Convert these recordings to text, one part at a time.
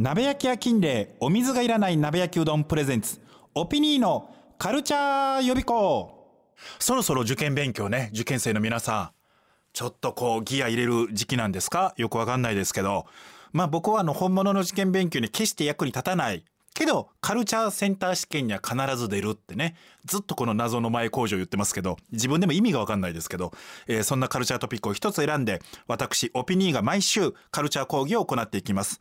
鍋焼き屋金霊お水がいらない鍋焼きうどんプレゼンツオピニーのカルチャー予備校。そろそろ受験勉強ね受験生の皆さん。ちょっとこうギア入れる時期なんですか？よくわかんないですけど。まあ僕はあの本物の受験勉強に決して役に立たない。けどカルチャーセンター試験には必ず出るってね。ずっとこの謎の前工場言ってますけど自分でも意味がわかんないですけど、えー、そんなカルチャートピックを一つ選んで私オピニーが毎週カルチャー講義を行っていきます。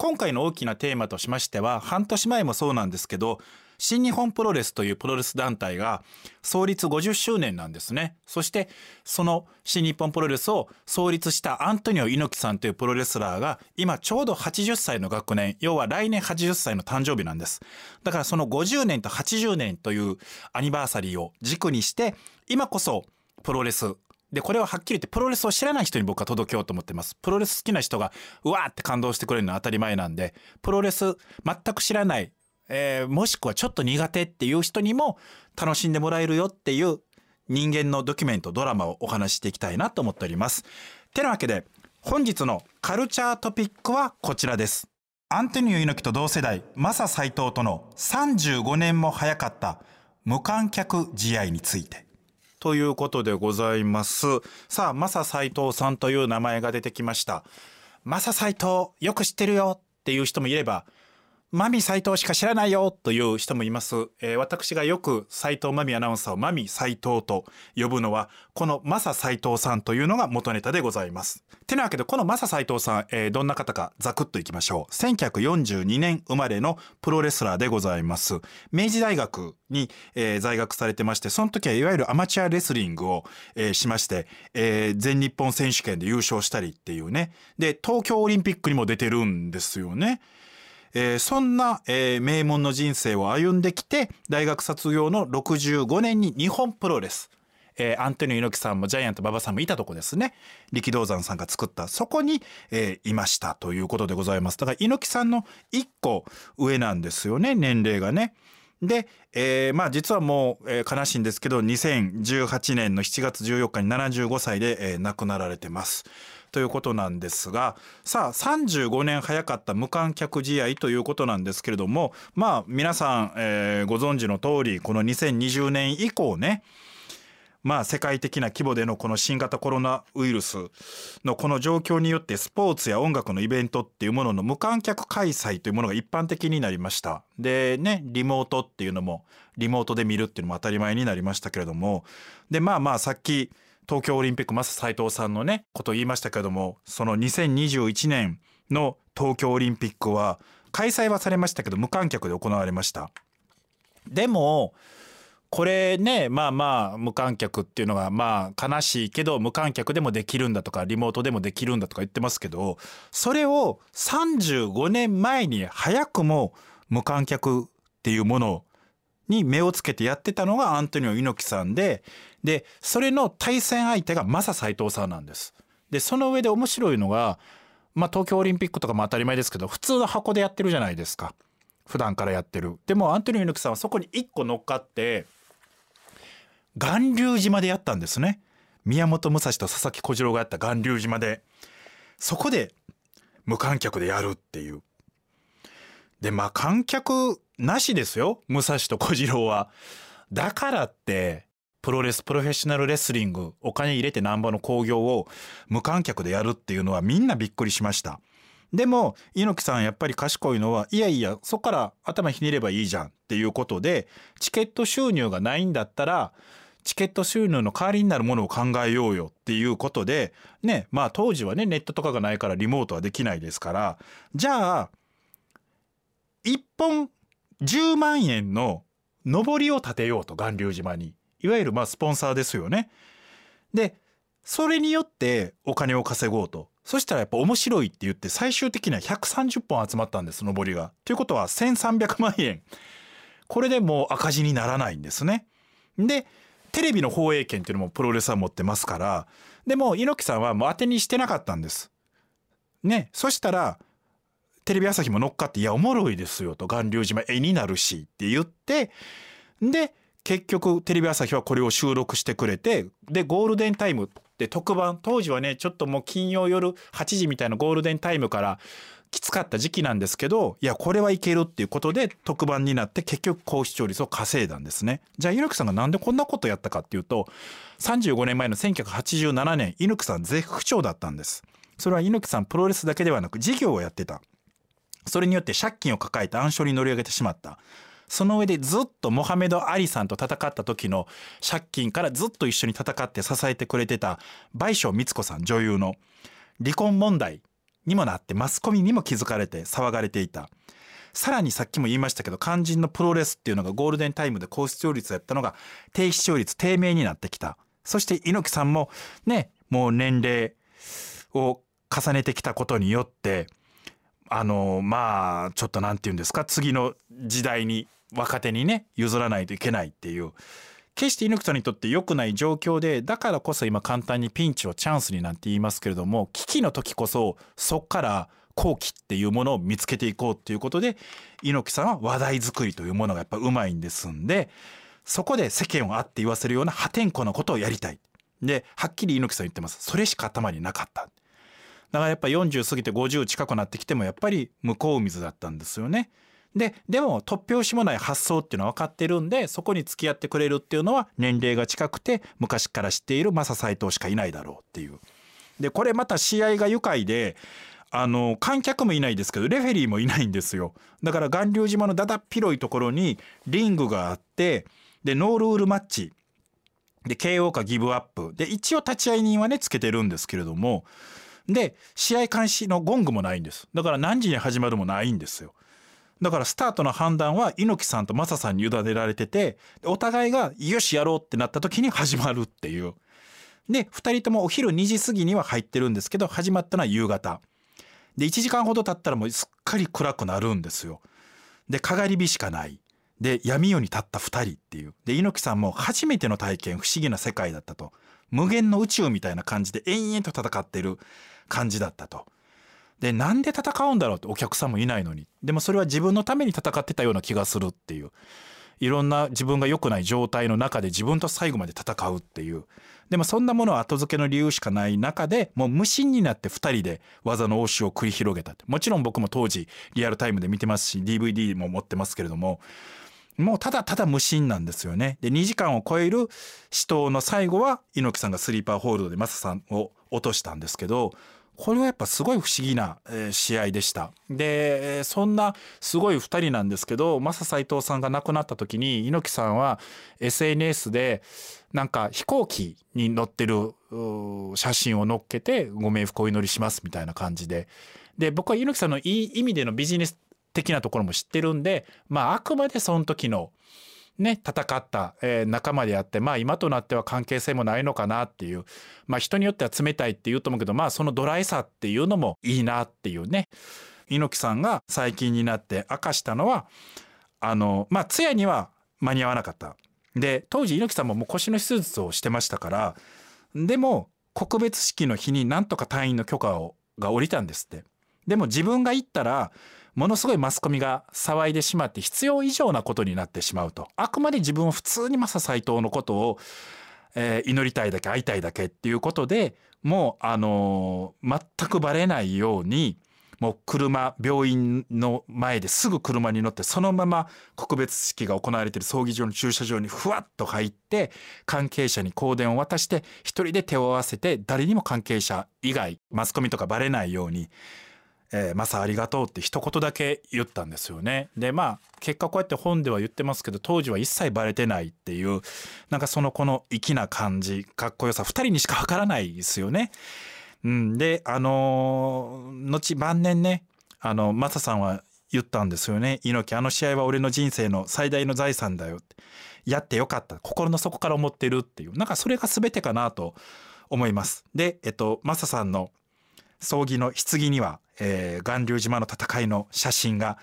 今回の大きなテーマとしましては半年前もそうなんですけど新日本プロレスというプロレス団体が創立50周年なんですね。そしてその新日本プロレスを創立したアントニオ猪木さんというプロレスラーが今ちょうど80歳の学年要は来年80歳の誕生日なんです。だからその50年と80年というアニバーサリーを軸にして今こそプロレスで、これははっきり言ってプロレスを知らない人に僕は届けようと思ってます。プロレス好きな人がうわーって感動してくれるのは当たり前なんで、プロレス全く知らない、えー、もしくはちょっと苦手っていう人にも楽しんでもらえるよっていう人間のドキュメント、ドラマをお話ししていきたいなと思っております。てなわけで、本日のカルチャートピックはこちらです。アントニオ猪木と同世代、マサ斎藤との35年も早かった無観客試合について。ということでございます。さあ、マサ斎藤さんという名前が出てきました。マサ斎藤、よく知ってるよっていう人もいれば、マミ斎藤しか知らないよという人もいます。えー、私がよく斎藤マミアナウンサーをマミ斎藤と呼ぶのは、このマサ斎藤さんというのが元ネタでございます。てなわけで、このマサ斎藤さん、えー、どんな方かザクッといきましょう。1942年生まれのプロレスラーでございます。明治大学に、えー、在学されてまして、その時はいわゆるアマチュアレスリングを、えー、しまして、えー、全日本選手権で優勝したりっていうね。で、東京オリンピックにも出てるんですよね。えー、そんな、えー、名門の人生を歩んできて大学卒業の65年に日本プロレス。えー、アントニオ猪木さんもジャイアント馬場さんもいたとこですね。力道山さんが作った。そこに、えー、いました。ということでございます。だから猪木さんの1個上なんですよね。年齢がね。で、えー、まあ実はもう、えー、悲しいんですけど2018年の7月14日に75歳で、えー、亡くなられてます。ということなんですがさあ35年早かった無観客試合ということなんですけれどもまあ皆さん、えー、ご存知の通りこの2020年以降ねまあ世界的な規模でのこの新型コロナウイルスのこの状況によってスポーツや音楽のイベントっていうものの無観客開催というものが一般的になりました。でねリモートっていうのもリモートで見るっていうのも当たり前になりましたけれどもでまあまあさっき東京オリンピックマス斉藤さんのねことを言いましたけどもその2021年の東京オリンピックは開催はされましたけど無観客で行われました。でもこれねまあまあ無観客っていうのがまあ悲しいけど無観客でもできるんだとかリモートでもできるんだとか言ってますけどそれを35年前に早くも無観客っていうものをに目をつけてやってたのがアントニオ猪木さんででそれの対戦相手がマサ斎藤さんなんです。でその上で面白いのが、まあ、東京オリンピックとかも当たり前ですけど普通の箱でやってるじゃないですか普段からやってる。でもアントニオ猪木さんはそこに1個乗っかって巌流島でやったんですね。宮本武蔵と佐々木小次郎がやった巌流島でそこで無観客でやるっていう。でまあ観客なしですよ武蔵と小次郎は。だからってプロレスプロフェッショナルレスリングお金入れてなんぼの興行を無観客でやるっていうのはみんなびっくりしました。でも猪木さんやっぱり賢いのはいやいやそこから頭ひねればいいじゃんっていうことでチケット収入がないんだったらチケット収入の代わりになるものを考えようよっていうことでねまあ当時はねネットとかがないからリモートはできないですからじゃあ1本10万円の上りを立てようと巌流島にいわゆるまあスポンサーですよね。でそれによってお金を稼ごうとそしたらやっぱ面白いって言って最終的には130本集まったんです上りが。ということは1300万円これでもう赤字にならないんですね。でテレビの放映権っていうのもプロレスは持ってますからでも猪木さんはもう当てにしてなかったんです。ねそしたらテレビ朝日も乗っかって「いやおもろいですよ」と「巌流島絵になるし」って言ってで結局テレビ朝日はこれを収録してくれてでゴールデンタイムって特番当時はねちょっともう金曜夜8時みたいなゴールデンタイムからきつかった時期なんですけどいやこれはいけるっていうことで特番になって結局高視聴率を稼いだんですね。じゃあ猪木さんがなんでこんなことやったかっていうと35年前の1987年猪木さん絶不調だったんです。それは猪木さんプロレスだけではなく事業をやってた。それによって借金を抱えて暗礁に乗り上げてしまった。その上でずっとモハメド・アリさんと戦った時の借金からずっと一緒に戦って支えてくれてた倍賞光子さん女優の離婚問題にもなってマスコミにも気づかれて騒がれていた。さらにさっきも言いましたけど肝心のプロレスっていうのがゴールデンタイムで高視聴率やったのが低視聴率低迷になってきた。そして猪木さんもねもう年齢を重ねてきたことによってあのまあちょっと何て言うんですか次の時代に若手にね譲らないといけないっていう決して猪木さんにとって良くない状況でだからこそ今簡単にピンチをチャンスになんて言いますけれども危機の時こそそっから好機っていうものを見つけていこうっていうことで猪木さんは話題作りというものがやっぱうまいんですんでそこで世間をあって言わせるような破天荒なことをやりたい。ではっきり猪木さん言ってます。それしか頭になかった。だからやっぱ40過ぎて50近くなってきてもやっぱり向こう水だったんですよね。ででも突拍子もない発想っていうのは分かってるんでそこに付き合ってくれるっていうのは年齢が近くて昔から知っているマサ斎藤しかいないだろうっていう。でこれまた試合が愉快であの観客もいないですけどレフェリーもいないんですよだから巌流島のだだっ広いところにリングがあってでノールールマッチで KO かギブアップで一応立ち会い人はねつけてるんですけれどもで試合開始のゴングもないんです。だから何時に始まるもないんですよ。だからスタートの判断は猪木さんとマサさんに委ねられててお互いがよしやろうってなった時に始まるっていう。で2人ともお昼2時過ぎには入ってるんですけど始まったのは夕方。で1時間ほど経ったらもうすっかり暗くなるんですよ。でかがり火しかない。で闇夜に立った2人っていう。で猪木さんも初めての体験不思議な世界だったと。無限の宇宙みたいな感じで延々と戦ってる。感じだったと。でなんで戦うんだろうってお客さんもいないのに。でもそれは自分のために戦ってたような気がするっていう。いろんな自分が良くない状態の中で自分と最後まで戦うっていう。でもそんなものは後付けの理由しかない中でもう無心になって2人で技の応酬を繰り広げたもちろん僕も当時リアルタイムで見てますし DVD も持ってますけれども。もうただただ無心なんですよね。で2時間を超える死闘の最後は猪木さんがスリーパーホールドでマサさんを落としたんですけどこれはやっぱすごい不思議な、試合でした。でそんなすごい2人なんですけどマサ斎藤さんが亡くなった時に猪木さんは SNS でなんか飛行機に乗ってる写真を載っけてご冥福お祈りしますみたいな感じで。で僕は猪木さんのいい意味でのビジネス的なところも知ってるんでまああくまでその時のね戦った、えー、仲間であってまあ今となっては関係性もないのかなっていう。まあ人によっては冷たいって言うと思うけどまあそのドライさっていうのもいいなっていうね。猪木さんが最近になって明かしたのはあのまあ通夜には間に合わなかった。で当時猪木さんももう腰の手術をしてましたからでも告別式の日になんとか退院の許可をが下りたんですって。でも自分が行ったらものすごいマスコミが騒いでしまって必要以上なことになってしまうと。あくまで自分は普通にマサ斎藤のことを、えー、祈りたいだけ会いたいだけっていうことでもうあのー、全くバレないようにもう車病院の前ですぐ車に乗ってそのまま告別式が行われている葬儀場の駐車場にふわっと入って関係者に香典を渡して一人で手を合わせて誰にも関係者以外マスコミとかバレないようにえー、マサありがとうって一言だけ言ったんですよね。でまあ結果こうやって本では言ってますけど当時は一切バレてないっていうなんかそのこの粋な感じかっこよさ2人にしかわからないですよね。うん、であのー、後晩年ねあのマサさんは言ったんですよね猪木あの試合は俺の人生の最大の財産だよってやってよかった心の底から思ってるっていうなんかそれが全てかなと思います。でえっとマサさんの葬儀の棺には、えー、巌流島の戦いの写真が、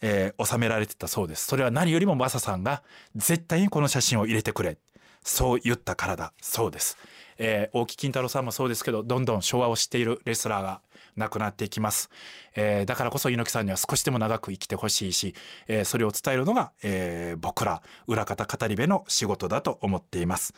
えー、収められてたそうです。それは何よりもマサさんが絶対にこの写真を入れてくれ。そう言ったからだそうです。えー、大木金太郎さんもそうですけどどんどん昭和を知っているレスラーがなくなっていきます、えー、だからこそ猪木さんには少しでも長く生きてほしいし、えー、それを伝えるのが、えー、僕ら裏方語り部の仕事だと思っています。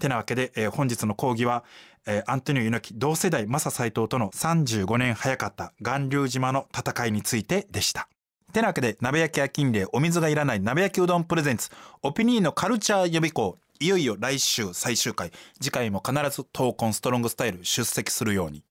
てなわけで、えー、本日の講義は、えー、アントニオ猪木同世代マサ斎藤との35年早かった巌流島の戦いについてでした。てなわけで鍋焼きや金霊お水がいらない鍋焼きうどんプレゼンツオピニーのカルチャー予備校いよいよ来週最終回。次回も必ず闘魂ストロングスタイル出席するように。